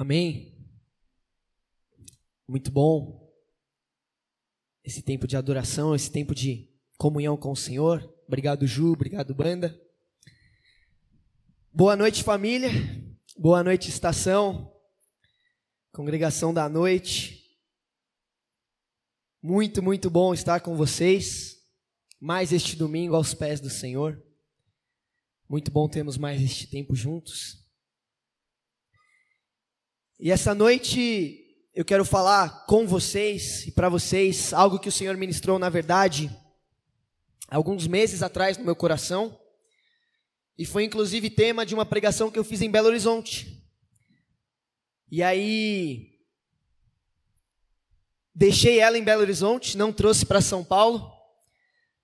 Amém. Muito bom esse tempo de adoração, esse tempo de comunhão com o Senhor. Obrigado, Ju, obrigado, banda. Boa noite, família. Boa noite, estação. Congregação da noite. Muito, muito bom estar com vocês. Mais este domingo aos pés do Senhor. Muito bom termos mais este tempo juntos. E essa noite eu quero falar com vocês e para vocês algo que o Senhor ministrou, na verdade, alguns meses atrás no meu coração. E foi inclusive tema de uma pregação que eu fiz em Belo Horizonte. E aí deixei ela em Belo Horizonte, não trouxe para São Paulo.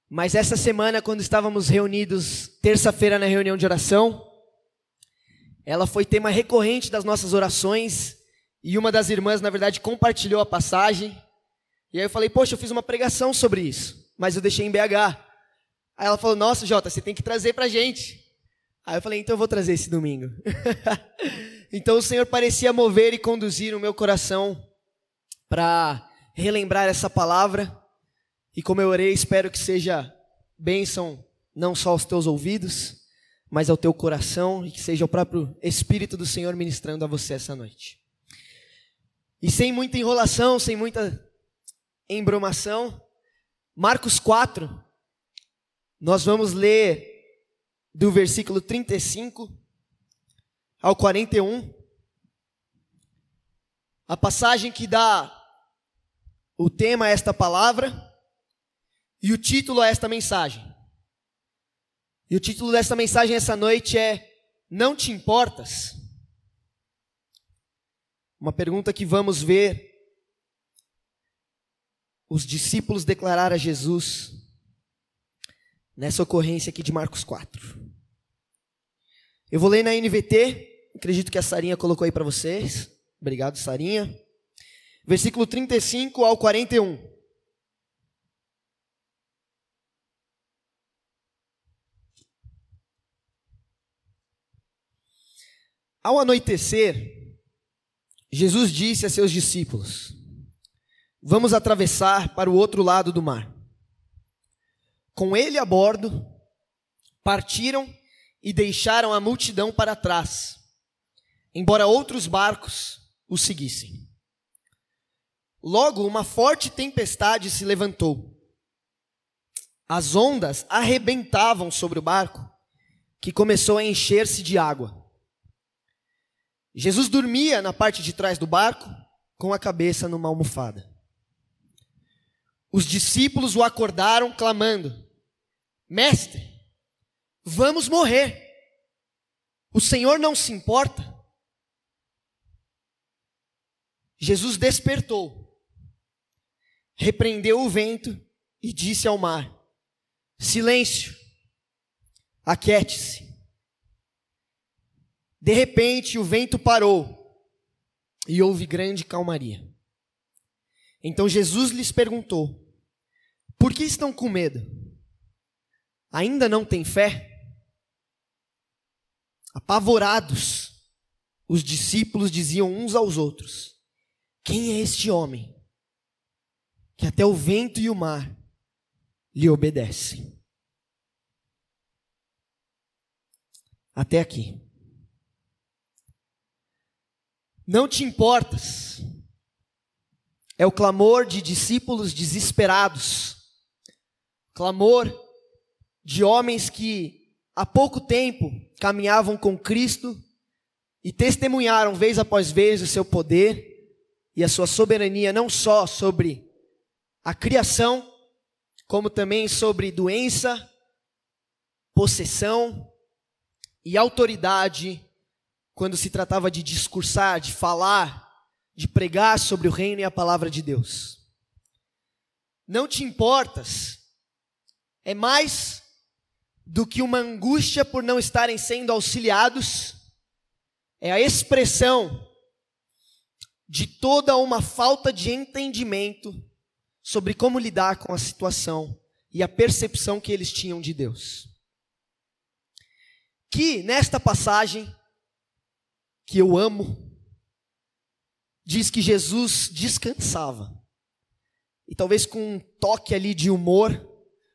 Mas essa semana, quando estávamos reunidos, terça-feira na reunião de oração, ela foi tema recorrente das nossas orações e uma das irmãs, na verdade, compartilhou a passagem. E aí eu falei, poxa, eu fiz uma pregação sobre isso, mas eu deixei em BH. Aí ela falou, nossa, Jota, você tem que trazer pra gente. Aí eu falei, então eu vou trazer esse domingo. então o Senhor parecia mover e conduzir o meu coração para relembrar essa palavra. E como eu orei, espero que seja bênção não só aos teus ouvidos, mas ao teu coração e que seja o próprio Espírito do Senhor ministrando a você essa noite. E sem muita enrolação, sem muita embromação, Marcos 4, nós vamos ler do versículo 35 ao 41, a passagem que dá o tema a esta palavra e o título a esta mensagem. E o título desta mensagem essa noite é Não te importas? Uma pergunta que vamos ver os discípulos declarar a Jesus nessa ocorrência aqui de Marcos 4. Eu vou ler na NVT, acredito que a Sarinha colocou aí para vocês. Obrigado, Sarinha. Versículo 35 ao 41. Ao anoitecer, Jesus disse a seus discípulos: Vamos atravessar para o outro lado do mar. Com ele a bordo, partiram e deixaram a multidão para trás, embora outros barcos o seguissem. Logo, uma forte tempestade se levantou. As ondas arrebentavam sobre o barco, que começou a encher-se de água. Jesus dormia na parte de trás do barco, com a cabeça numa almofada. Os discípulos o acordaram, clamando: Mestre, vamos morrer. O Senhor não se importa? Jesus despertou, repreendeu o vento e disse ao mar: Silêncio, aquiete-se. De repente o vento parou e houve grande calmaria. Então Jesus lhes perguntou: Por que estão com medo? Ainda não têm fé? Apavorados, os discípulos diziam uns aos outros: Quem é este homem que até o vento e o mar lhe obedecem? Até aqui. Não te importas. É o clamor de discípulos desesperados, clamor de homens que há pouco tempo caminhavam com Cristo e testemunharam vez após vez o seu poder e a sua soberania, não só sobre a criação, como também sobre doença, possessão e autoridade quando se tratava de discursar, de falar, de pregar sobre o reino e a palavra de Deus. Não te importas, é mais do que uma angústia por não estarem sendo auxiliados, é a expressão de toda uma falta de entendimento sobre como lidar com a situação e a percepção que eles tinham de Deus. Que nesta passagem que eu amo, diz que Jesus descansava. E talvez com um toque ali de humor,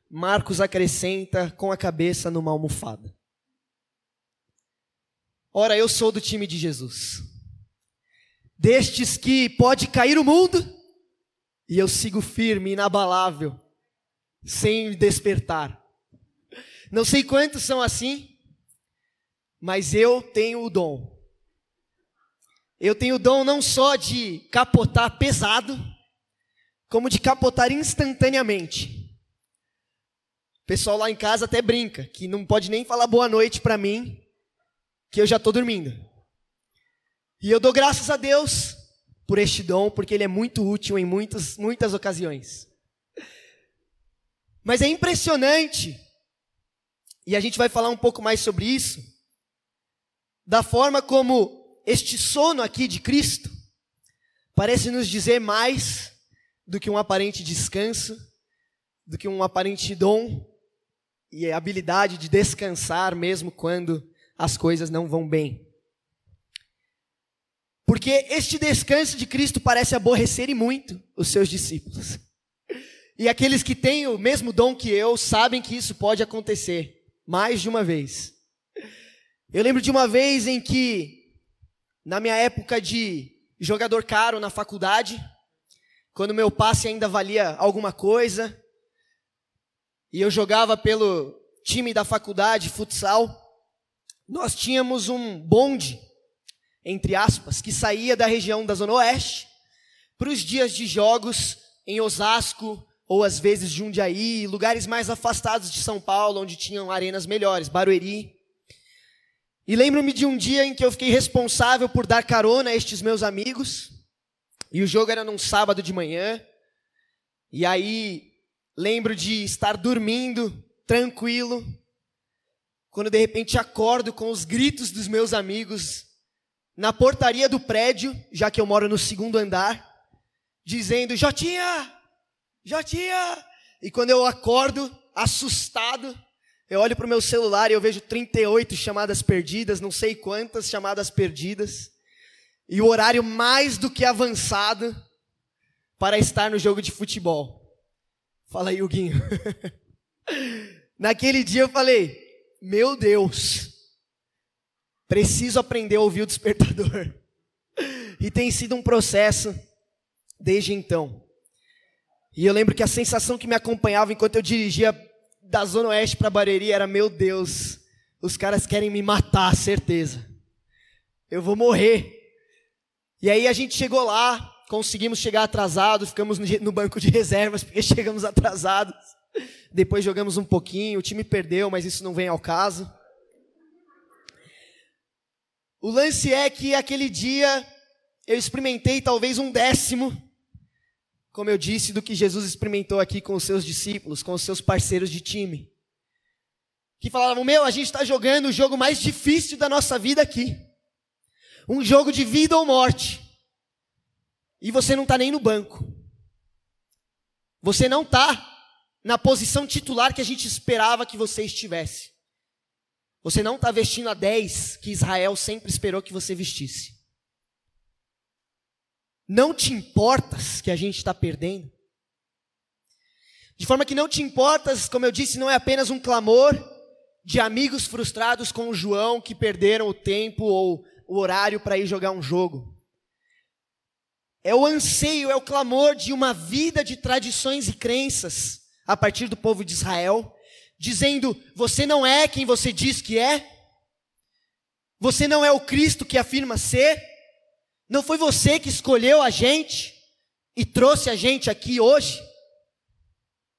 Marcos acrescenta com a cabeça numa almofada. Ora, eu sou do time de Jesus. Destes que pode cair o mundo, e eu sigo firme, inabalável, sem despertar. Não sei quantos são assim, mas eu tenho o dom. Eu tenho o dom não só de capotar pesado, como de capotar instantaneamente. O pessoal lá em casa até brinca, que não pode nem falar boa noite para mim, que eu já estou dormindo. E eu dou graças a Deus por este dom, porque ele é muito útil em muitas, muitas ocasiões. Mas é impressionante, e a gente vai falar um pouco mais sobre isso, da forma como este sono aqui de Cristo parece nos dizer mais do que um aparente descanso, do que um aparente dom e habilidade de descansar mesmo quando as coisas não vão bem. Porque este descanso de Cristo parece aborrecer muito os seus discípulos. E aqueles que têm o mesmo dom que eu sabem que isso pode acontecer mais de uma vez. Eu lembro de uma vez em que, na minha época de jogador caro na faculdade, quando meu passe ainda valia alguma coisa, e eu jogava pelo time da faculdade, futsal, nós tínhamos um bonde, entre aspas, que saía da região da Zona Oeste para os dias de jogos em Osasco, ou às vezes Jundiaí, lugares mais afastados de São Paulo, onde tinham arenas melhores, Barueri. E lembro-me de um dia em que eu fiquei responsável por dar carona a estes meus amigos, e o jogo era num sábado de manhã. E aí lembro de estar dormindo tranquilo, quando de repente acordo com os gritos dos meus amigos na portaria do prédio, já que eu moro no segundo andar, dizendo: Jotinha, Jotinha. E quando eu acordo, assustado, eu olho para o meu celular e eu vejo 38 chamadas perdidas, não sei quantas chamadas perdidas e o horário mais do que avançado para estar no jogo de futebol. Fala aí, Huguinho. Naquele dia eu falei: Meu Deus, preciso aprender a ouvir o despertador. E tem sido um processo desde então. E eu lembro que a sensação que me acompanhava enquanto eu dirigia da Zona Oeste para Barueri era: Meu Deus, os caras querem me matar, certeza. Eu vou morrer. E aí a gente chegou lá, conseguimos chegar atrasados, ficamos no banco de reservas porque chegamos atrasados. Depois jogamos um pouquinho, o time perdeu, mas isso não vem ao caso. O lance é que aquele dia eu experimentei talvez um décimo, como eu disse, do que Jesus experimentou aqui com os seus discípulos, com os seus parceiros de time. Que falavam: Meu, a gente está jogando o jogo mais difícil da nossa vida aqui um jogo de vida ou morte, e você não está nem no banco. Você não está na posição titular que a gente esperava que você estivesse. Você não está vestindo a 10 que Israel sempre esperou que você vestisse. Não te importas que a gente está perdendo? De forma que não te importas, como eu disse, não é apenas um clamor de amigos frustrados com o João que perderam o tempo ou o horário para ir jogar um jogo. É o anseio, é o clamor de uma vida de tradições e crenças a partir do povo de Israel, dizendo: você não é quem você diz que é, você não é o Cristo que afirma ser, não foi você que escolheu a gente e trouxe a gente aqui hoje.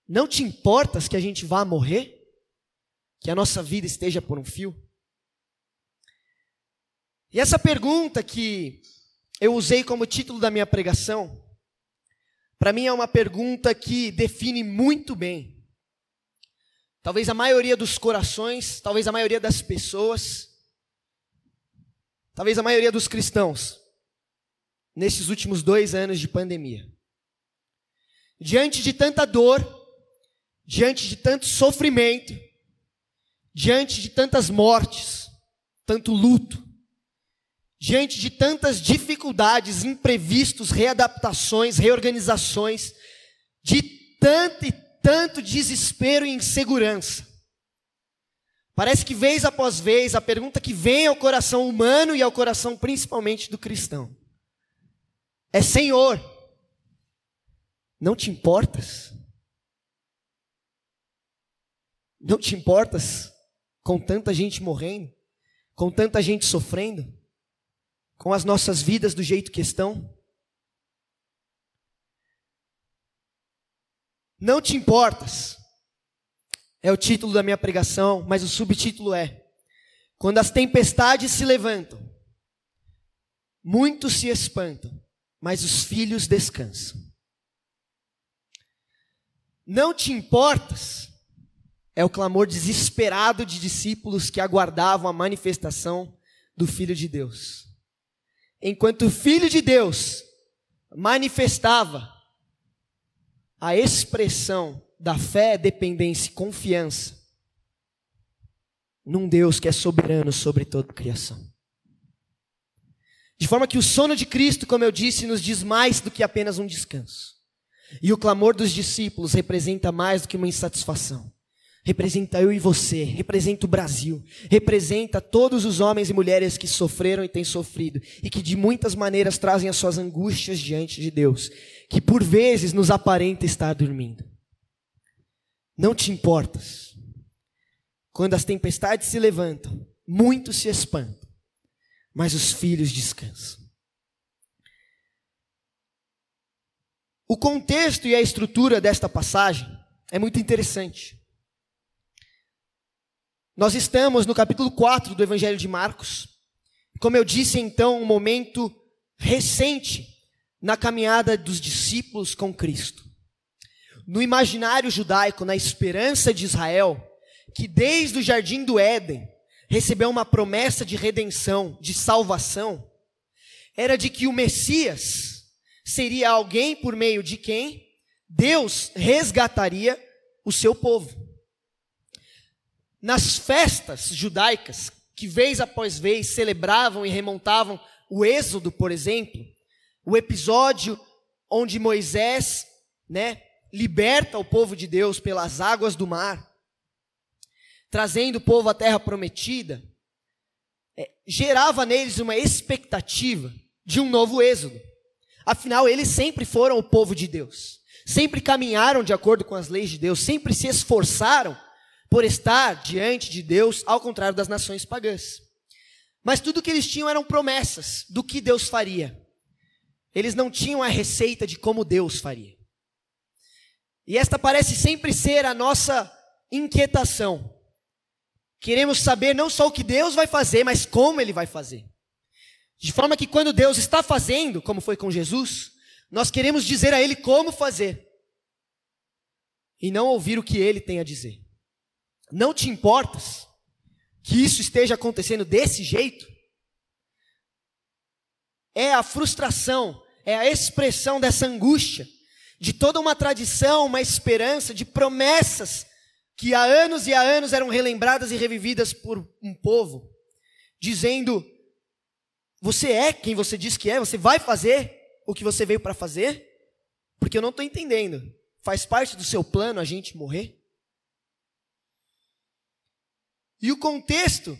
Não te importas que a gente vá morrer? Que a nossa vida esteja por um fio? E essa pergunta que eu usei como título da minha pregação, para mim é uma pergunta que define muito bem. Talvez a maioria dos corações, talvez a maioria das pessoas, talvez a maioria dos cristãos, nesses últimos dois anos de pandemia. Diante de tanta dor, diante de tanto sofrimento, diante de tantas mortes, tanto luto, diante de tantas dificuldades, imprevistos, readaptações, reorganizações, de tanto e tanto desespero e insegurança. Parece que vez após vez a pergunta que vem ao coração humano e ao coração principalmente do cristão é: Senhor, não te importas? Não te importas com tanta gente morrendo, com tanta gente sofrendo, com as nossas vidas do jeito que estão? Não te importas. É o título da minha pregação, mas o subtítulo é: Quando as tempestades se levantam, muitos se espantam, mas os filhos descansam. Não te importas é o clamor desesperado de discípulos que aguardavam a manifestação do Filho de Deus. Enquanto o Filho de Deus manifestava a expressão da fé, dependência e confiança num Deus que é soberano sobre toda a criação. De forma que o sono de Cristo, como eu disse, nos diz mais do que apenas um descanso. E o clamor dos discípulos representa mais do que uma insatisfação. Representa eu e você, representa o Brasil, representa todos os homens e mulheres que sofreram e têm sofrido e que de muitas maneiras trazem as suas angústias diante de Deus, que por vezes nos aparenta estar dormindo. Não te importas. Quando as tempestades se levantam, muitos se espantam, mas os filhos descansam. O contexto e a estrutura desta passagem é muito interessante. Nós estamos no capítulo 4 do Evangelho de Marcos. Como eu disse então, um momento recente na caminhada dos discípulos com Cristo. No imaginário judaico, na esperança de Israel, que desde o jardim do Éden recebeu uma promessa de redenção, de salvação, era de que o Messias seria alguém por meio de quem Deus resgataria o seu povo. Nas festas judaicas, que vez após vez celebravam e remontavam o Êxodo, por exemplo, o episódio onde Moisés, né, liberta o povo de Deus pelas águas do mar, trazendo o povo à terra prometida, é, gerava neles uma expectativa de um novo êxodo. Afinal, eles sempre foram o povo de Deus, sempre caminharam de acordo com as leis de Deus, sempre se esforçaram por estar diante de Deus, ao contrário das nações pagãs. Mas tudo que eles tinham eram promessas do que Deus faria. Eles não tinham a receita de como Deus faria. E esta parece sempre ser a nossa inquietação. Queremos saber não só o que Deus vai fazer, mas como Ele vai fazer. De forma que quando Deus está fazendo, como foi com Jesus, nós queremos dizer a Ele como fazer. E não ouvir o que Ele tem a dizer. Não te importas que isso esteja acontecendo desse jeito? É a frustração, é a expressão dessa angústia, de toda uma tradição, uma esperança, de promessas que há anos e há anos eram relembradas e revividas por um povo, dizendo: Você é quem você diz que é, você vai fazer o que você veio para fazer? Porque eu não estou entendendo. Faz parte do seu plano a gente morrer? E o contexto,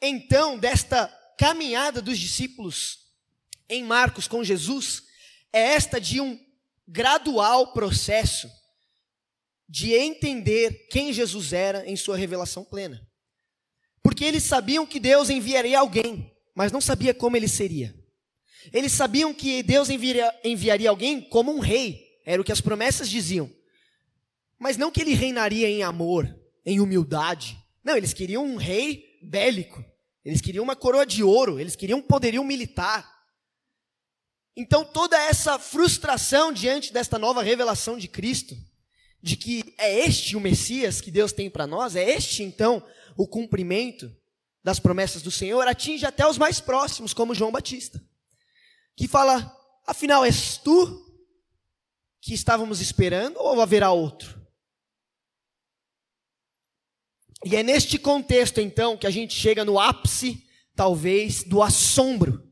então, desta caminhada dos discípulos em Marcos com Jesus é esta de um gradual processo de entender quem Jesus era em sua revelação plena. Porque eles sabiam que Deus enviaria alguém, mas não sabia como ele seria. Eles sabiam que Deus enviaria, enviaria alguém como um rei, era o que as promessas diziam. Mas não que ele reinaria em amor, em humildade, não, eles queriam um rei bélico. Eles queriam uma coroa de ouro, eles queriam um poderio militar. Então toda essa frustração diante desta nova revelação de Cristo, de que é este o Messias que Deus tem para nós, é este então o cumprimento das promessas do Senhor, atinge até os mais próximos, como João Batista, que fala: afinal, és tu que estávamos esperando ou haverá outro? E é neste contexto, então, que a gente chega no ápice talvez, do assombro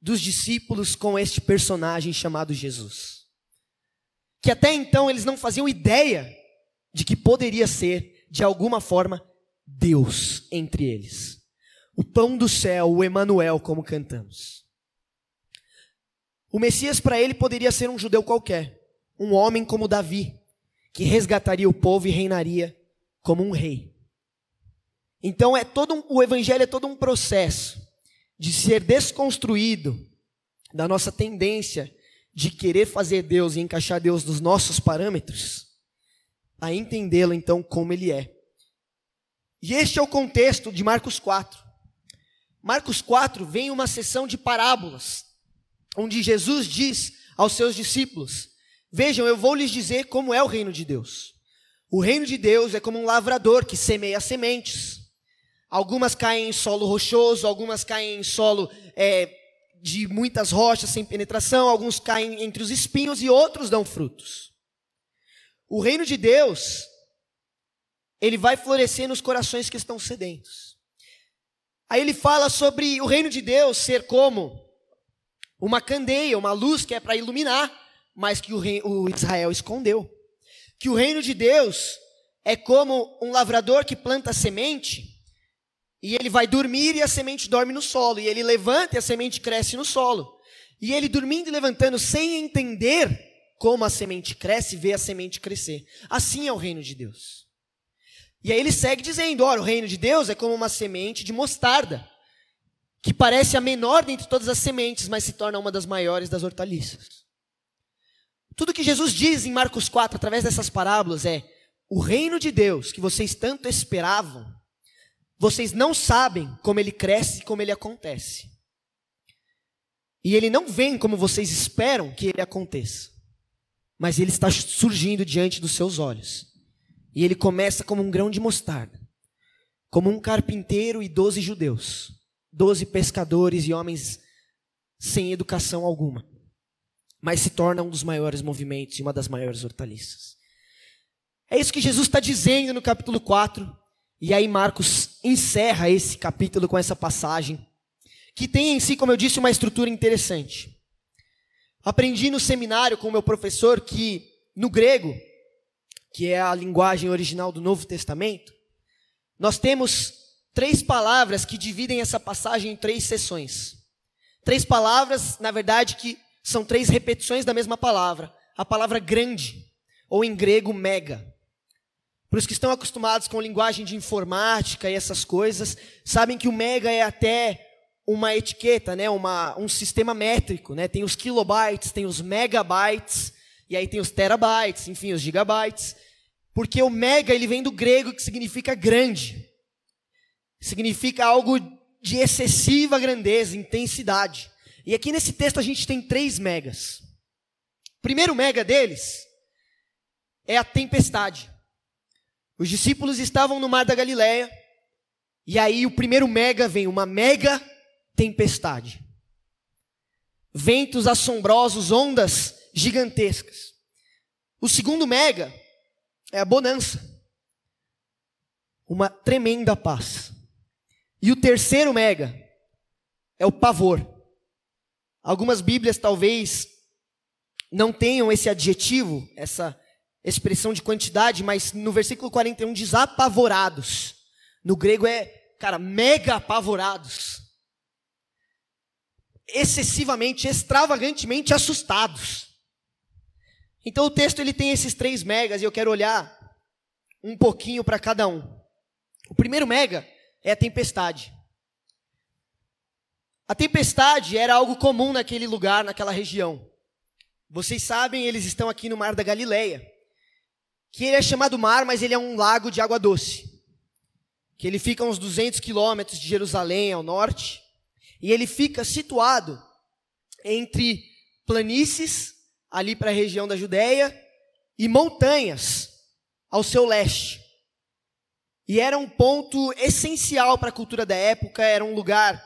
dos discípulos com este personagem chamado Jesus. Que até então eles não faziam ideia de que poderia ser, de alguma forma, Deus entre eles. O pão do céu, o Emanuel, como cantamos. O Messias para ele poderia ser um judeu qualquer, um homem como Davi, que resgataria o povo e reinaria como um rei. Então é todo um, o evangelho é todo um processo de ser desconstruído da nossa tendência de querer fazer Deus e encaixar Deus nos nossos parâmetros, a entendê-lo então como ele é. E este é o contexto de Marcos 4. Marcos 4 vem uma sessão de parábolas, onde Jesus diz aos seus discípulos: Vejam, eu vou lhes dizer como é o reino de Deus. O reino de Deus é como um lavrador que semeia sementes. Algumas caem em solo rochoso, algumas caem em solo é, de muitas rochas sem penetração, alguns caem entre os espinhos e outros dão frutos. O reino de Deus, ele vai florescer nos corações que estão sedentos. Aí ele fala sobre o reino de Deus ser como uma candeia, uma luz que é para iluminar, mas que o, rei, o Israel escondeu. Que o reino de Deus é como um lavrador que planta semente e ele vai dormir e a semente dorme no solo. E ele levanta e a semente cresce no solo. E ele dormindo e levantando sem entender como a semente cresce, vê a semente crescer. Assim é o reino de Deus. E aí ele segue dizendo: ora, o reino de Deus é como uma semente de mostarda, que parece a menor dentre todas as sementes, mas se torna uma das maiores das hortaliças. Tudo que Jesus diz em Marcos 4, através dessas parábolas, é: o reino de Deus que vocês tanto esperavam vocês não sabem como ele cresce e como ele acontece. E ele não vem como vocês esperam que ele aconteça. Mas ele está surgindo diante dos seus olhos. E ele começa como um grão de mostarda. Como um carpinteiro e doze judeus. Doze pescadores e homens sem educação alguma. Mas se torna um dos maiores movimentos e uma das maiores hortaliças. É isso que Jesus está dizendo no capítulo 4 e aí Marcos encerra esse capítulo com essa passagem, que tem em si, como eu disse, uma estrutura interessante. Aprendi no seminário com o meu professor que no grego, que é a linguagem original do Novo Testamento, nós temos três palavras que dividem essa passagem em três seções. Três palavras, na verdade, que são três repetições da mesma palavra. A palavra grande, ou em grego mega. Para os que estão acostumados com linguagem de informática e essas coisas, sabem que o mega é até uma etiqueta, né? uma, um sistema métrico. Né? Tem os kilobytes, tem os megabytes, e aí tem os terabytes, enfim, os gigabytes. Porque o mega ele vem do grego que significa grande. Significa algo de excessiva grandeza, intensidade. E aqui nesse texto a gente tem três megas. O primeiro mega deles é a tempestade. Os discípulos estavam no mar da Galileia, e aí o primeiro mega vem, uma mega tempestade. Ventos assombrosos, ondas gigantescas. O segundo mega é a bonança. Uma tremenda paz. E o terceiro mega é o pavor. Algumas Bíblias talvez não tenham esse adjetivo, essa expressão de quantidade, mas no versículo 41 diz apavorados. No grego é, cara, mega apavorados. Excessivamente, extravagantemente assustados. Então o texto ele tem esses três megas e eu quero olhar um pouquinho para cada um. O primeiro mega é a tempestade. A tempestade era algo comum naquele lugar, naquela região. Vocês sabem, eles estão aqui no Mar da Galileia que ele é chamado mar, mas ele é um lago de água doce. Que ele fica a uns 200 quilômetros de Jerusalém ao norte. E ele fica situado entre planícies, ali para a região da Judéia, e montanhas ao seu leste. E era um ponto essencial para a cultura da época, era um lugar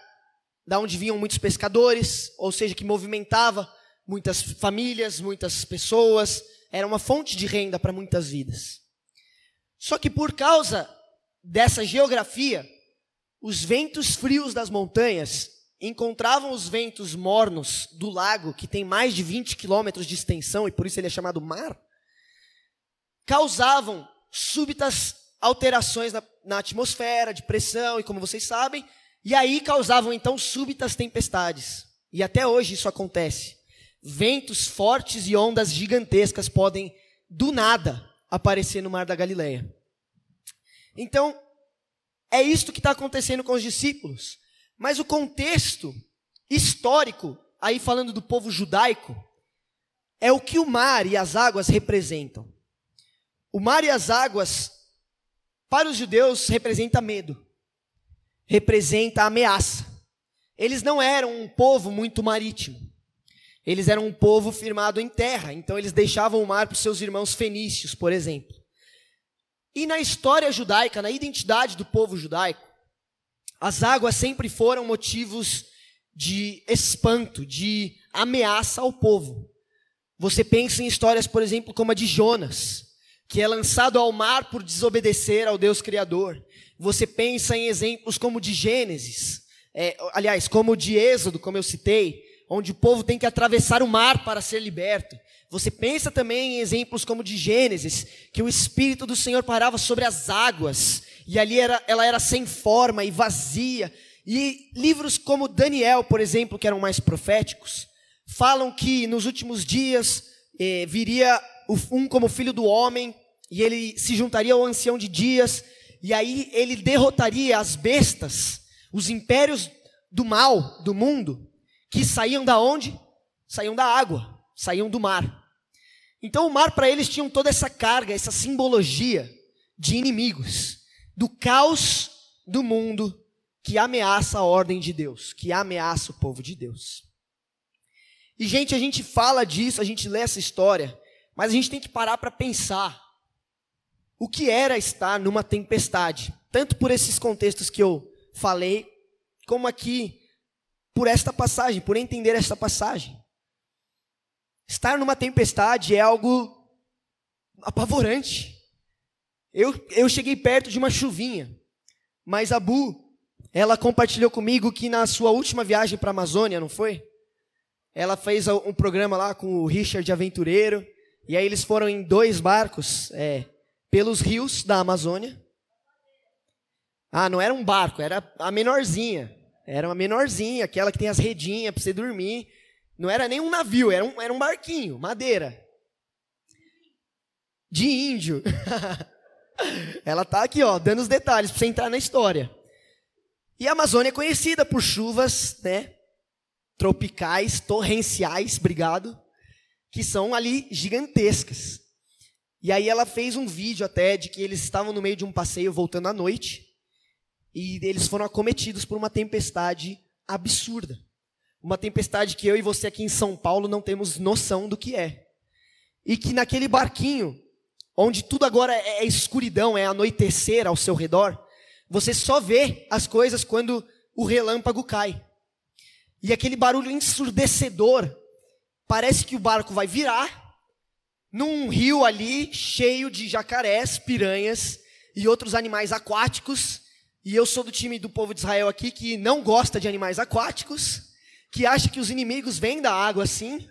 da onde vinham muitos pescadores, ou seja, que movimentava muitas famílias, muitas pessoas, era uma fonte de renda para muitas vidas. Só que por causa dessa geografia, os ventos frios das montanhas encontravam os ventos mornos do lago, que tem mais de 20 quilômetros de extensão, e por isso ele é chamado mar, causavam súbitas alterações na, na atmosfera, de pressão, e como vocês sabem, e aí causavam então súbitas tempestades. E até hoje isso acontece. Ventos fortes e ondas gigantescas podem, do nada, aparecer no mar da Galileia. Então, é isto que está acontecendo com os discípulos. Mas o contexto histórico, aí falando do povo judaico, é o que o mar e as águas representam. O mar e as águas, para os judeus, representa medo, representa ameaça. Eles não eram um povo muito marítimo. Eles eram um povo firmado em terra, então eles deixavam o mar para os seus irmãos fenícios, por exemplo. E na história judaica, na identidade do povo judaico, as águas sempre foram motivos de espanto, de ameaça ao povo. Você pensa em histórias, por exemplo, como a de Jonas, que é lançado ao mar por desobedecer ao Deus Criador. Você pensa em exemplos como de Gênesis, é, aliás, como o de Êxodo, como eu citei, onde o povo tem que atravessar o mar para ser liberto. Você pensa também em exemplos como de Gênesis, que o Espírito do Senhor parava sobre as águas e ali era, ela era sem forma e vazia. E livros como Daniel, por exemplo, que eram mais proféticos, falam que nos últimos dias eh, viria um como filho do homem, e ele se juntaria ao ancião de dias, e aí ele derrotaria as bestas, os impérios do mal do mundo, que saíam da onde? Saíam da água, saíam do mar. Então o mar para eles tinha toda essa carga, essa simbologia de inimigos do caos do mundo que ameaça a ordem de Deus, que ameaça o povo de Deus. E, gente, a gente fala disso, a gente lê essa história, mas a gente tem que parar para pensar o que era estar numa tempestade, tanto por esses contextos que eu falei, como aqui por esta passagem, por entender esta passagem. Estar numa tempestade é algo apavorante. Eu, eu cheguei perto de uma chuvinha, mas a Bu, ela compartilhou comigo que na sua última viagem para a Amazônia, não foi? Ela fez um programa lá com o Richard Aventureiro, e aí eles foram em dois barcos é, pelos rios da Amazônia. Ah, não era um barco, era a menorzinha. Era uma menorzinha, aquela que tem as redinhas para você dormir. Não era nem um navio, era um, era um barquinho, madeira. De índio. Ela tá aqui, ó, dando os detalhes para você entrar na história. E a Amazônia é conhecida por chuvas, né? Tropicais, torrenciais, obrigado, que são ali gigantescas. E aí ela fez um vídeo até de que eles estavam no meio de um passeio voltando à noite e eles foram acometidos por uma tempestade absurda. Uma tempestade que eu e você aqui em São Paulo não temos noção do que é. E que naquele barquinho onde tudo agora é, é escuridão, é anoitecer ao seu redor, você só vê as coisas quando o relâmpago cai. E aquele barulho ensurdecedor, parece que o barco vai virar num rio ali cheio de jacarés, piranhas e outros animais aquáticos. E eu sou do time do povo de Israel aqui que não gosta de animais aquáticos, que acha que os inimigos vêm da água assim,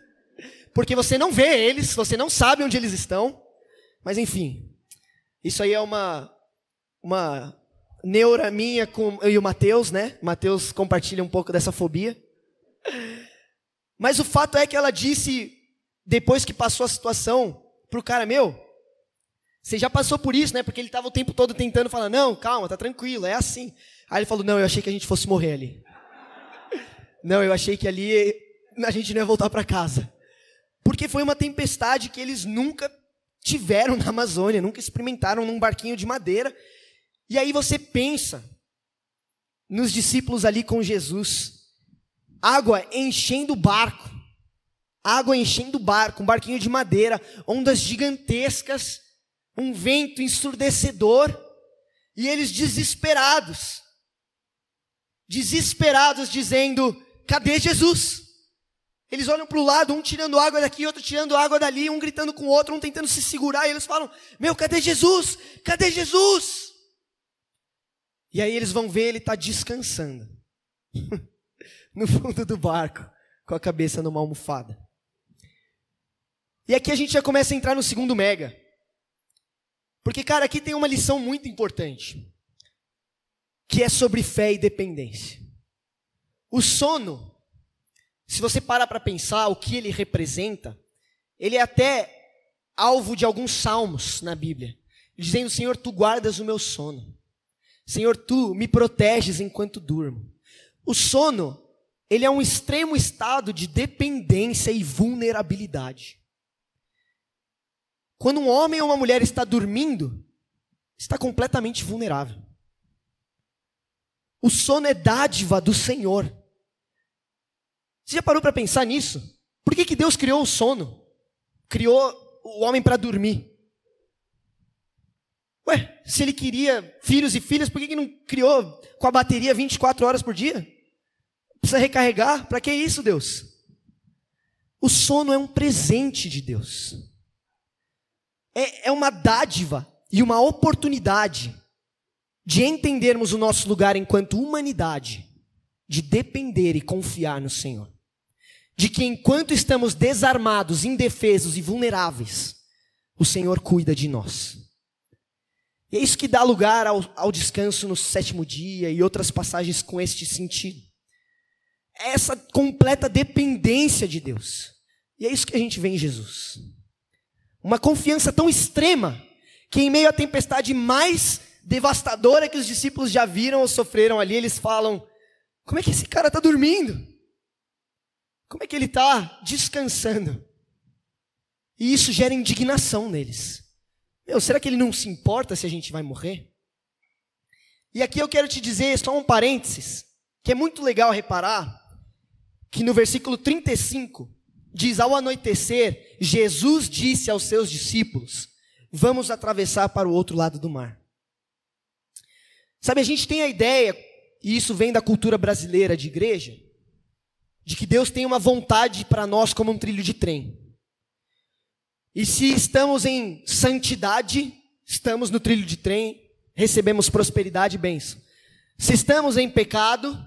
porque você não vê eles, você não sabe onde eles estão. Mas enfim, isso aí é uma, uma neura minha com eu e o Mateus, né? Mateus compartilha um pouco dessa fobia. Mas o fato é que ela disse, depois que passou a situação, pro cara, meu, você já passou por isso, né? Porque ele estava o tempo todo tentando falar, não, calma, tá tranquilo, é assim. Aí ele falou, não, eu achei que a gente fosse morrer ali. não, eu achei que ali a gente não ia voltar para casa. Porque foi uma tempestade que eles nunca tiveram na Amazônia, nunca experimentaram num barquinho de madeira. E aí você pensa nos discípulos ali com Jesus, água enchendo o barco, água enchendo o barco, um barquinho de madeira, ondas gigantescas, um vento ensurdecedor, e eles desesperados, desesperados, dizendo: cadê Jesus? Eles olham para o lado, um tirando água daqui, outro tirando água dali, um gritando com o outro, um tentando se segurar, e eles falam: Meu, cadê Jesus? Cadê Jesus? E aí eles vão ver ele está descansando no fundo do barco, com a cabeça numa almofada. E aqui a gente já começa a entrar no segundo mega. Porque, cara, aqui tem uma lição muito importante, que é sobre fé e dependência. O sono, se você parar para pensar o que ele representa, ele é até alvo de alguns salmos na Bíblia, dizendo: Senhor, tu guardas o meu sono. Senhor, tu me proteges enquanto durmo. O sono, ele é um extremo estado de dependência e vulnerabilidade. Quando um homem ou uma mulher está dormindo, está completamente vulnerável. O sono é dádiva do Senhor. Você já parou para pensar nisso? Por que, que Deus criou o sono? Criou o homem para dormir. Ué, se ele queria filhos e filhas, por que, que não criou com a bateria 24 horas por dia? Precisa recarregar? Para que isso, Deus? O sono é um presente de Deus. É, é uma dádiva e uma oportunidade de entendermos o nosso lugar enquanto humanidade, de depender e confiar no Senhor de que enquanto estamos desarmados, indefesos e vulneráveis, o Senhor cuida de nós. E é isso que dá lugar ao, ao descanso no sétimo dia e outras passagens com este sentido. É essa completa dependência de Deus. E é isso que a gente vê em Jesus. Uma confiança tão extrema que, em meio à tempestade mais devastadora que os discípulos já viram ou sofreram ali, eles falam: Como é que esse cara está dormindo? Como é que ele está descansando? E isso gera indignação neles. Meu, será que ele não se importa se a gente vai morrer? E aqui eu quero te dizer só um parênteses, que é muito legal reparar que no versículo 35 diz: Ao anoitecer, Jesus disse aos seus discípulos: Vamos atravessar para o outro lado do mar. Sabe, a gente tem a ideia, e isso vem da cultura brasileira de igreja, de que Deus tem uma vontade para nós como um trilho de trem. E se estamos em santidade, estamos no trilho de trem, recebemos prosperidade e bênção. Se estamos em pecado,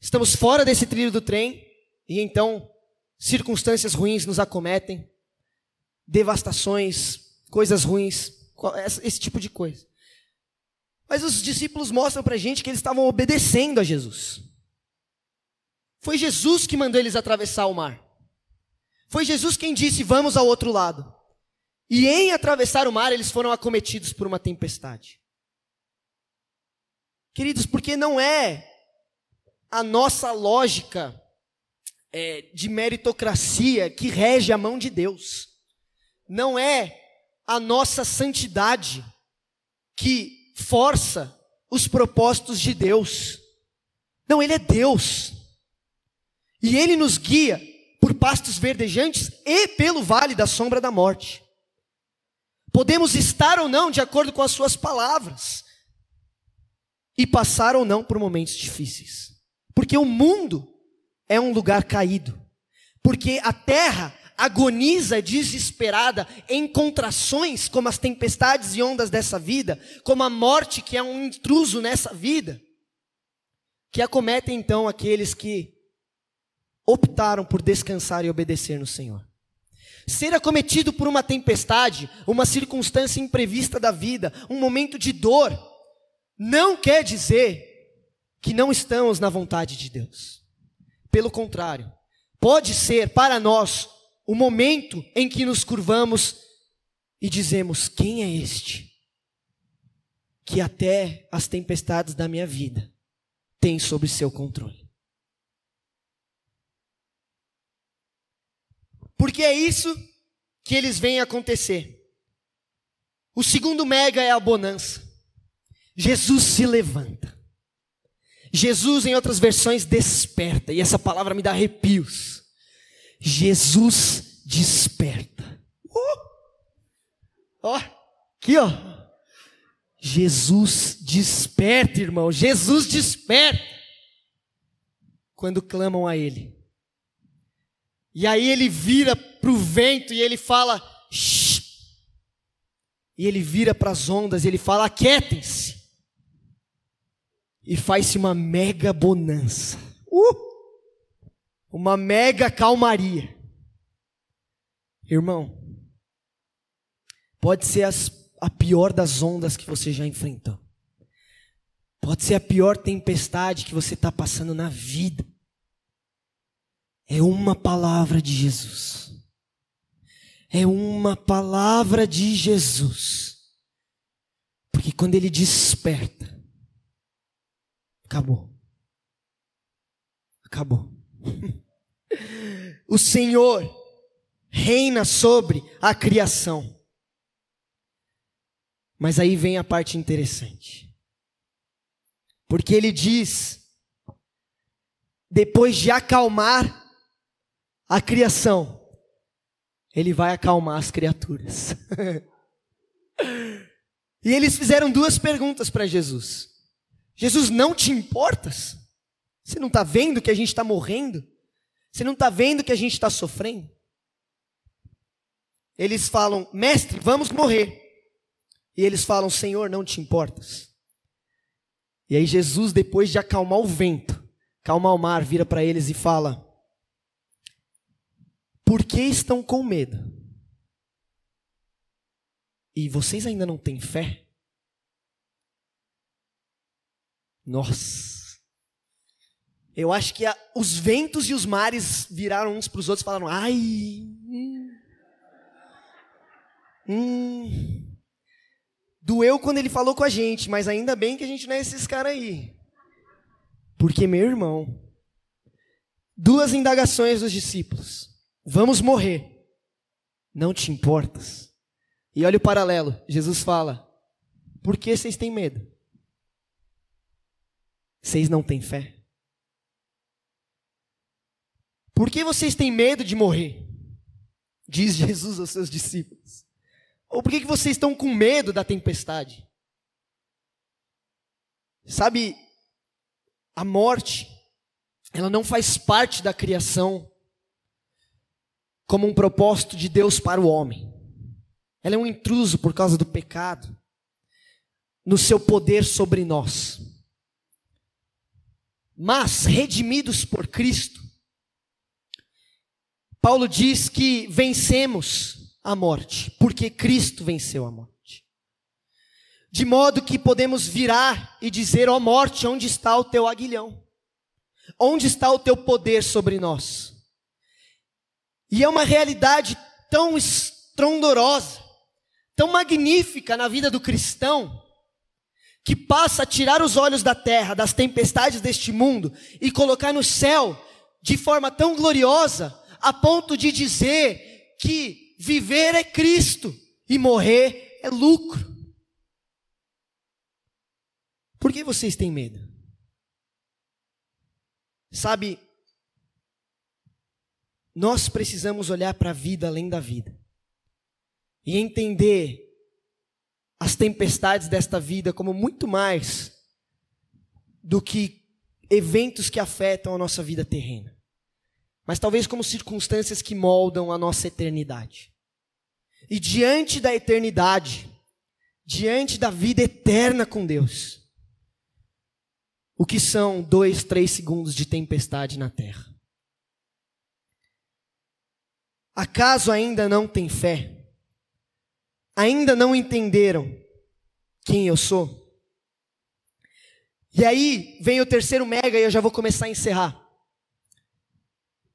estamos fora desse trilho do trem, e então circunstâncias ruins nos acometem, devastações, coisas ruins, esse tipo de coisa. Mas os discípulos mostram para a gente que eles estavam obedecendo a Jesus. Foi Jesus que mandou eles atravessar o mar. Foi Jesus quem disse: Vamos ao outro lado. E em atravessar o mar, eles foram acometidos por uma tempestade. Queridos, porque não é a nossa lógica é, de meritocracia que rege a mão de Deus. Não é a nossa santidade que força os propósitos de Deus. Não, Ele é Deus. E ele nos guia por pastos verdejantes e pelo vale da sombra da morte. Podemos estar ou não de acordo com as suas palavras e passar ou não por momentos difíceis. Porque o mundo é um lugar caído. Porque a terra agoniza desesperada em contrações como as tempestades e ondas dessa vida, como a morte que é um intruso nessa vida, que acometem então aqueles que optaram por descansar e obedecer no Senhor. Ser acometido por uma tempestade, uma circunstância imprevista da vida, um momento de dor, não quer dizer que não estamos na vontade de Deus. Pelo contrário, pode ser para nós o momento em que nos curvamos e dizemos: Quem é este? Que até as tempestades da minha vida tem sob seu controle. Porque é isso que eles veem acontecer. O segundo mega é a bonança. Jesus se levanta. Jesus, em outras versões, desperta. E essa palavra me dá arrepios. Jesus desperta. Uh! Aqui ó. Jesus desperta, irmão. Jesus desperta. Quando clamam a Ele. E aí ele vira para o vento e ele fala, Shh! e ele vira para as ondas e ele fala, aquietem-se. E faz-se uma mega bonança. Uh! Uma mega calmaria. Irmão, pode ser as, a pior das ondas que você já enfrentou. Pode ser a pior tempestade que você está passando na vida. É uma palavra de Jesus. É uma palavra de Jesus. Porque quando ele desperta, acabou. Acabou. o Senhor reina sobre a criação. Mas aí vem a parte interessante. Porque ele diz, depois de acalmar a criação, ele vai acalmar as criaturas. e eles fizeram duas perguntas para Jesus: Jesus, não te importas? Você não está vendo que a gente está morrendo? Você não está vendo que a gente está sofrendo? Eles falam, mestre, vamos morrer. E eles falam, Senhor, não te importas. E aí Jesus, depois de acalmar o vento, calmar o mar, vira para eles e fala: Por que estão com medo? E vocês ainda não têm fé? Nossa. Eu acho que a, os ventos e os mares viraram uns para os outros e falaram: ai. Hum, hum, doeu quando ele falou com a gente, mas ainda bem que a gente não é esses caras aí. Porque, meu irmão, duas indagações dos discípulos: vamos morrer, não te importas? E olha o paralelo: Jesus fala, por que vocês têm medo? Vocês não têm fé? Por que vocês têm medo de morrer? Diz Jesus aos seus discípulos. Ou por que, que vocês estão com medo da tempestade? Sabe, a morte, ela não faz parte da criação como um propósito de Deus para o homem. Ela é um intruso por causa do pecado, no seu poder sobre nós. Mas, redimidos por Cristo, Paulo diz que vencemos a morte, porque Cristo venceu a morte. De modo que podemos virar e dizer: Ó oh morte, onde está o teu aguilhão? Onde está o teu poder sobre nós? E é uma realidade tão estrondorosa, tão magnífica na vida do cristão, que passa a tirar os olhos da terra, das tempestades deste mundo, e colocar no céu de forma tão gloriosa a ponto de dizer que viver é Cristo e morrer é lucro. Por que vocês têm medo? Sabe, nós precisamos olhar para a vida além da vida e entender as tempestades desta vida como muito mais do que eventos que afetam a nossa vida terrena mas talvez como circunstâncias que moldam a nossa eternidade. E diante da eternidade, diante da vida eterna com Deus, o que são dois, três segundos de tempestade na terra? Acaso ainda não têm fé? Ainda não entenderam quem eu sou? E aí vem o terceiro mega e eu já vou começar a encerrar.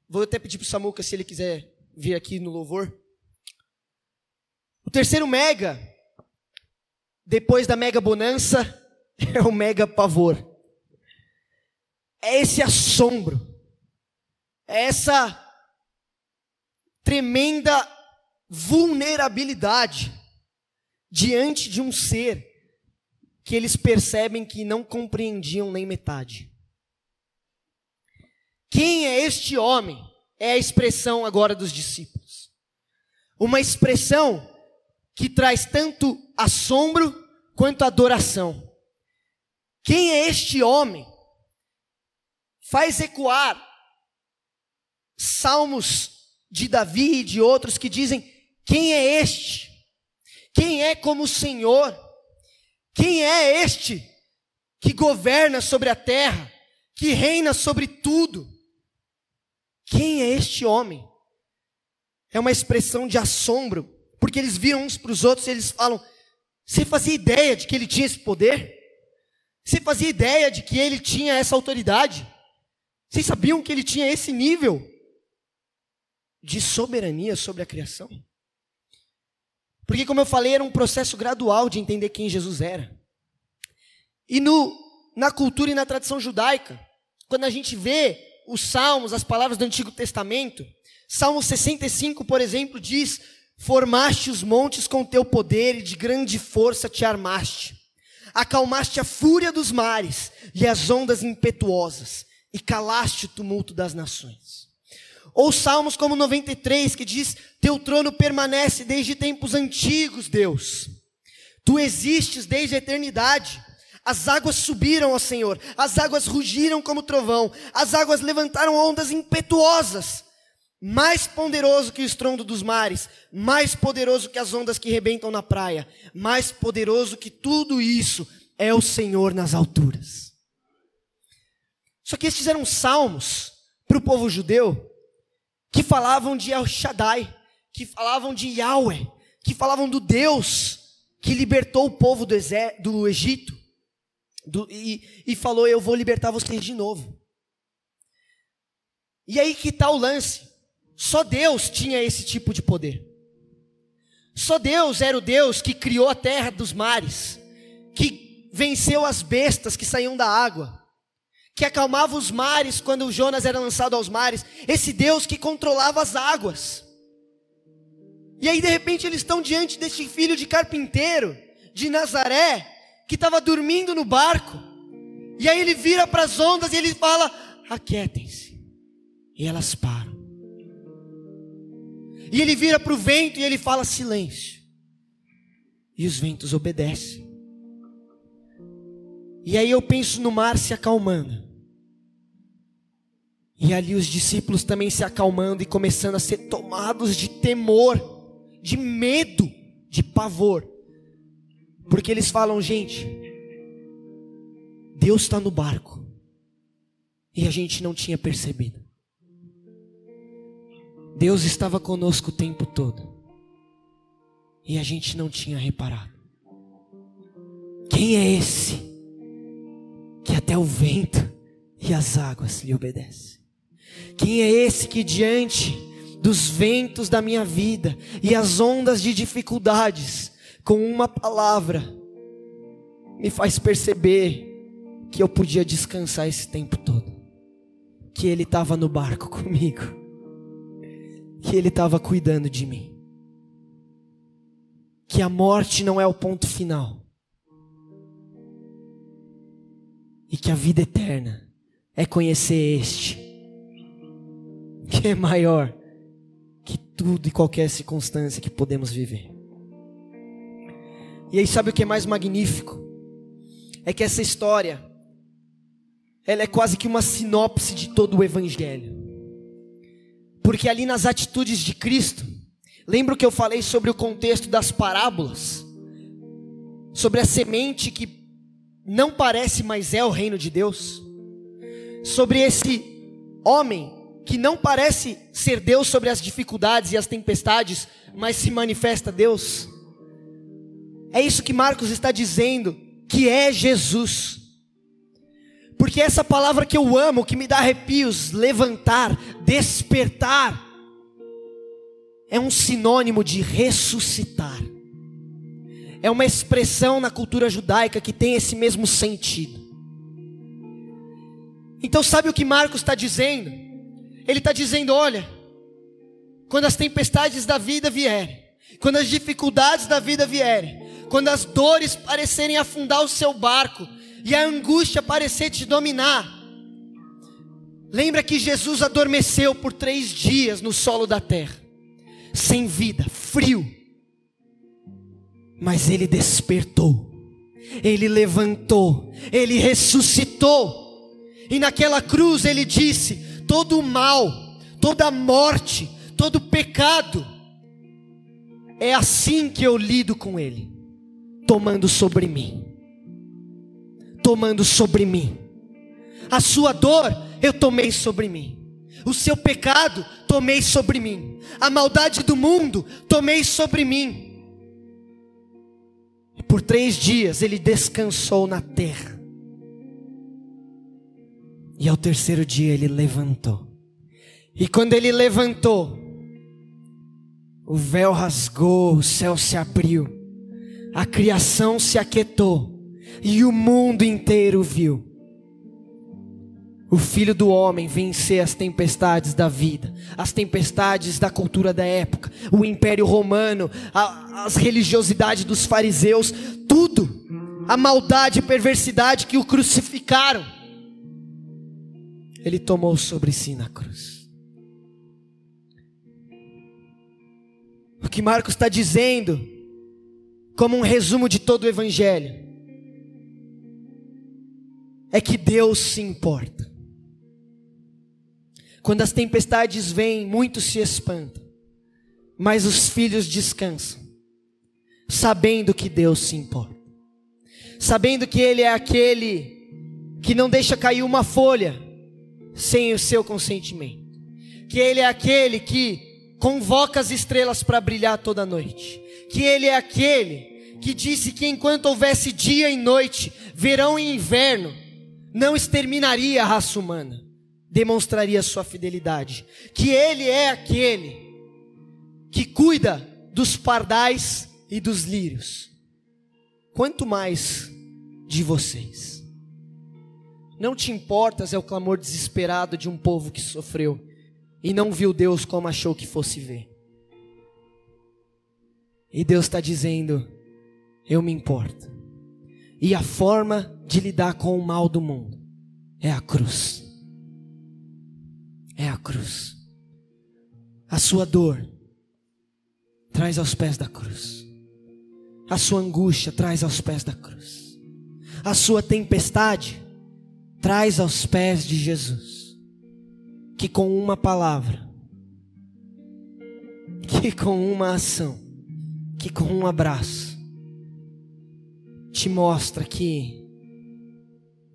Vou até pedir para o Samuca se ele quiser vir aqui no louvor. O terceiro mega, depois da mega bonança, é o mega pavor. É esse assombro. É essa tremenda vulnerabilidade diante de um ser que eles percebem que não compreendiam nem metade. Quem é este homem? É a expressão agora dos discípulos. Uma expressão que traz tanto assombro quanto adoração. Quem é este homem? Faz ecoar salmos de Davi e de outros que dizem: Quem é este? Quem é como o Senhor? Quem é este que governa sobre a terra, que reina sobre tudo. Quem é este homem? É uma expressão de assombro, porque eles viram uns para os outros e eles falam: Você fazia ideia de que ele tinha esse poder? Você fazia ideia de que ele tinha essa autoridade? Vocês sabiam que ele tinha esse nível de soberania sobre a criação? Porque, como eu falei, era um processo gradual de entender quem Jesus era. E no, na cultura e na tradição judaica, quando a gente vê os salmos, as palavras do Antigo Testamento, Salmo 65, por exemplo, diz: Formaste os montes com teu poder e de grande força te armaste. Acalmaste a fúria dos mares e as ondas impetuosas, e calaste o tumulto das nações. Ou salmos como 93, que diz: Teu trono permanece desde tempos antigos, Deus. Tu existes desde a eternidade. As águas subiram, ó Senhor, as águas rugiram como trovão, as águas levantaram ondas impetuosas. Mais poderoso que o estrondo dos mares, mais poderoso que as ondas que rebentam na praia, mais poderoso que tudo isso é o Senhor nas alturas. Só que estes eram salmos para o povo judeu que falavam de El Shaddai, que falavam de Yahweh, que falavam do Deus que libertou o povo do, do Egito do, e, e falou: Eu vou libertar vocês de novo. E aí que está o lance. Só Deus tinha esse tipo de poder. Só Deus era o Deus que criou a terra dos mares, que venceu as bestas que saíam da água, que acalmava os mares quando Jonas era lançado aos mares, esse Deus que controlava as águas. E aí de repente eles estão diante deste filho de carpinteiro de Nazaré, que estava dormindo no barco. E aí ele vira para as ondas e ele fala: Aquietem-se. E elas param. E ele vira para o vento e ele fala: Silêncio. E os ventos obedecem. E aí eu penso no mar se acalmando. E ali os discípulos também se acalmando e começando a ser tomados de temor, de medo, de pavor. Porque eles falam, gente, Deus está no barco. E a gente não tinha percebido. Deus estava conosco o tempo todo. E a gente não tinha reparado. Quem é esse que até o vento e as águas lhe obedecem? Quem é esse que diante dos ventos da minha vida e as ondas de dificuldades com uma palavra, me faz perceber que eu podia descansar esse tempo todo, que Ele estava no barco comigo, que Ele estava cuidando de mim, que a morte não é o ponto final, e que a vida eterna é conhecer este, que é maior que tudo e qualquer circunstância que podemos viver. E aí sabe o que é mais magnífico? É que essa história ela é quase que uma sinopse de todo o evangelho. Porque ali nas atitudes de Cristo, lembra que eu falei sobre o contexto das parábolas? Sobre a semente que não parece, mas é o reino de Deus? Sobre esse homem que não parece ser Deus sobre as dificuldades e as tempestades, mas se manifesta Deus? É isso que Marcos está dizendo, que é Jesus. Porque essa palavra que eu amo, que me dá arrepios, levantar, despertar, é um sinônimo de ressuscitar. É uma expressão na cultura judaica que tem esse mesmo sentido. Então, sabe o que Marcos está dizendo? Ele está dizendo: olha, quando as tempestades da vida vierem, quando as dificuldades da vida vierem, quando as dores parecerem afundar o seu barco e a angústia parecer te dominar, lembra que Jesus adormeceu por três dias no solo da terra, sem vida, frio, mas ele despertou, ele levantou, ele ressuscitou, e naquela cruz ele disse: todo o mal, toda a morte, todo o pecado, é assim que eu lido com ele tomando sobre mim, tomando sobre mim. A sua dor eu tomei sobre mim. O seu pecado tomei sobre mim. A maldade do mundo tomei sobre mim. Por três dias ele descansou na terra. E ao terceiro dia ele levantou. E quando ele levantou, o véu rasgou, o céu se abriu, a criação se aquietou, e o mundo inteiro viu o filho do homem vencer as tempestades da vida, as tempestades da cultura da época, o império romano, a, as religiosidades dos fariseus, tudo, a maldade e perversidade que o crucificaram, ele tomou sobre si na cruz. O que Marcos está dizendo, como um resumo de todo o Evangelho, é que Deus se importa. Quando as tempestades vêm, muitos se espantam, mas os filhos descansam, sabendo que Deus se importa, sabendo que Ele é aquele que não deixa cair uma folha sem o seu consentimento, que Ele é aquele que convoca as estrelas para brilhar toda noite, que Ele é aquele que disse que enquanto houvesse dia e noite, verão e inverno, não exterminaria a raça humana demonstraria sua fidelidade. Que Ele é aquele que cuida dos pardais e dos lírios. Quanto mais de vocês. Não te importas é o clamor desesperado de um povo que sofreu e não viu Deus como achou que fosse ver. E Deus está dizendo: Eu me importo. E a forma de lidar com o mal do mundo é a cruz é a cruz. A sua dor traz aos pés da cruz. A sua angústia traz aos pés da cruz. A sua tempestade traz aos pés de Jesus. Que com uma palavra, que com uma ação, que com um abraço, te mostra que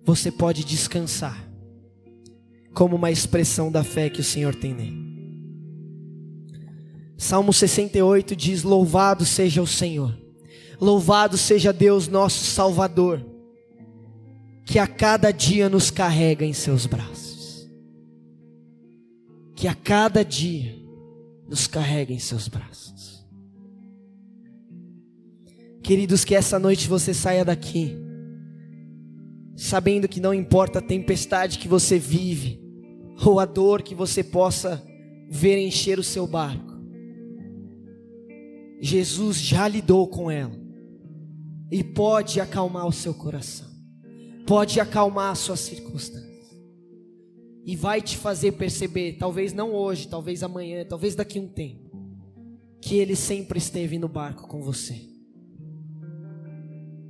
você pode descansar como uma expressão da fé que o Senhor tem nele. Salmo 68 diz: Louvado seja o Senhor, louvado seja Deus nosso Salvador, que a cada dia nos carrega em seus braços, que a cada dia nos carrega em seus braços. Queridos, que essa noite você saia daqui, sabendo que não importa a tempestade que você vive, ou a dor que você possa ver encher o seu barco. Jesus já lidou com ela e pode acalmar o seu coração, pode acalmar as suas circunstâncias e vai te fazer perceber, talvez não hoje, talvez amanhã, talvez daqui a um tempo, que Ele sempre esteve no barco com você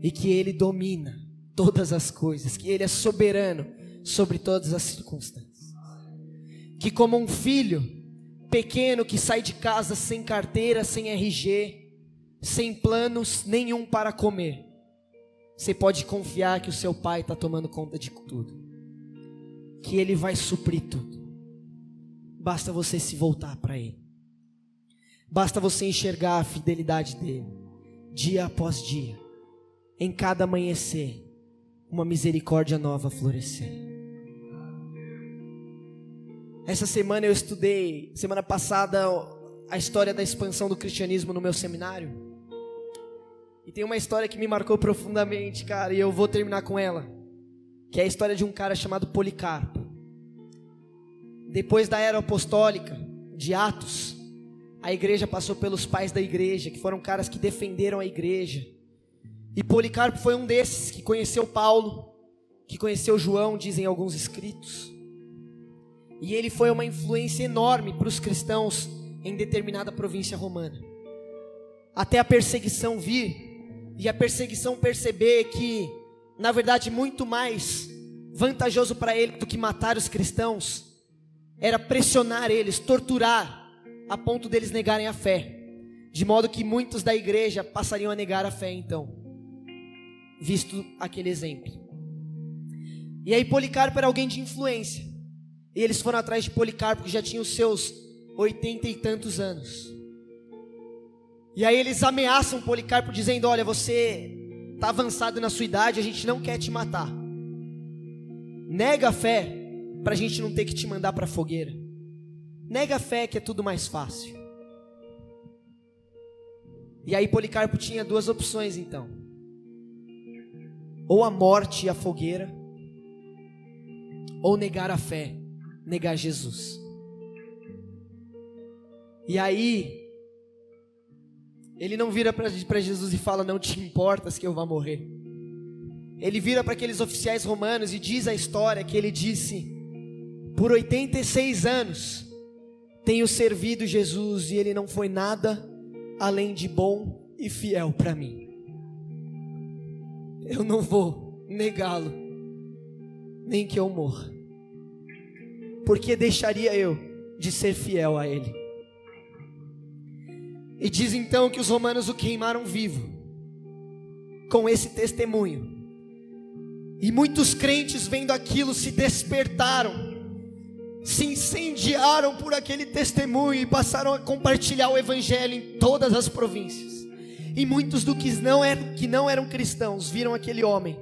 e que Ele domina todas as coisas, que Ele é soberano sobre todas as circunstâncias. Que, como um filho pequeno que sai de casa sem carteira, sem RG, sem planos nenhum para comer, você pode confiar que o seu pai está tomando conta de tudo, que ele vai suprir tudo. Basta você se voltar para ele, basta você enxergar a fidelidade dele, dia após dia, em cada amanhecer, uma misericórdia nova florescer. Essa semana eu estudei, semana passada, a história da expansão do cristianismo no meu seminário. E tem uma história que me marcou profundamente, cara, e eu vou terminar com ela. Que é a história de um cara chamado Policarpo. Depois da era apostólica, de Atos, a igreja passou pelos pais da igreja, que foram caras que defenderam a igreja. E Policarpo foi um desses que conheceu Paulo, que conheceu João, dizem alguns escritos. E ele foi uma influência enorme para os cristãos em determinada província romana. Até a perseguição vir e a perseguição perceber que, na verdade, muito mais vantajoso para ele do que matar os cristãos era pressionar eles, torturar, a ponto deles negarem a fé. De modo que muitos da igreja passariam a negar a fé, então, visto aquele exemplo. E aí Policarpo era alguém de influência. E eles foram atrás de Policarpo, que já tinha os seus oitenta e tantos anos. E aí eles ameaçam Policarpo, dizendo: Olha, você está avançado na sua idade, a gente não quer te matar. Nega a fé, para a gente não ter que te mandar para a fogueira. Nega a fé, que é tudo mais fácil. E aí Policarpo tinha duas opções então: ou a morte e a fogueira, ou negar a fé, negar Jesus. E aí, ele não vira para Jesus e fala: Não te importas que eu vá morrer. Ele vira para aqueles oficiais romanos e diz a história que ele disse: Por 86 anos tenho servido Jesus e ele não foi nada além de bom e fiel para mim. Eu não vou negá-lo, nem que eu morra, porque deixaria eu de ser fiel a Ele. E diz então que os romanos o queimaram vivo, com esse testemunho. E muitos crentes vendo aquilo se despertaram, se incendiaram por aquele testemunho e passaram a compartilhar o evangelho em todas as províncias. E muitos do que não eram, que não eram cristãos viram aquele homem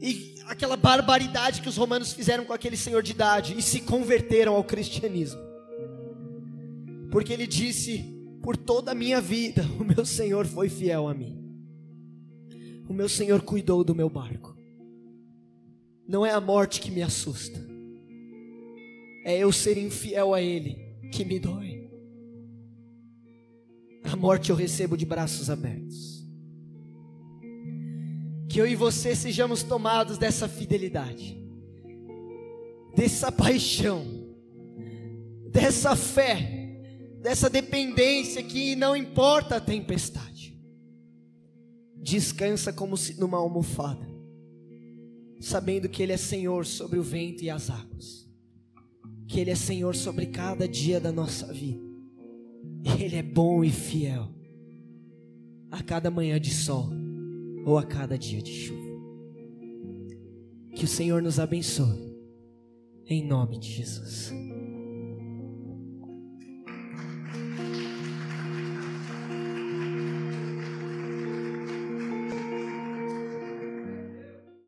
e aquela barbaridade que os romanos fizeram com aquele senhor de idade e se converteram ao cristianismo. Porque ele disse: por toda a minha vida, o meu Senhor foi fiel a mim. O meu Senhor cuidou do meu barco. Não é a morte que me assusta, é eu ser infiel a Ele que me dói. A morte eu recebo de braços abertos. Que eu e você sejamos tomados dessa fidelidade, dessa paixão, dessa fé dessa dependência que não importa a tempestade. Descansa como numa almofada, sabendo que Ele é Senhor sobre o vento e as águas, que Ele é Senhor sobre cada dia da nossa vida, Ele é bom e fiel a cada manhã de sol ou a cada dia de chuva. Que o Senhor nos abençoe, em nome de Jesus.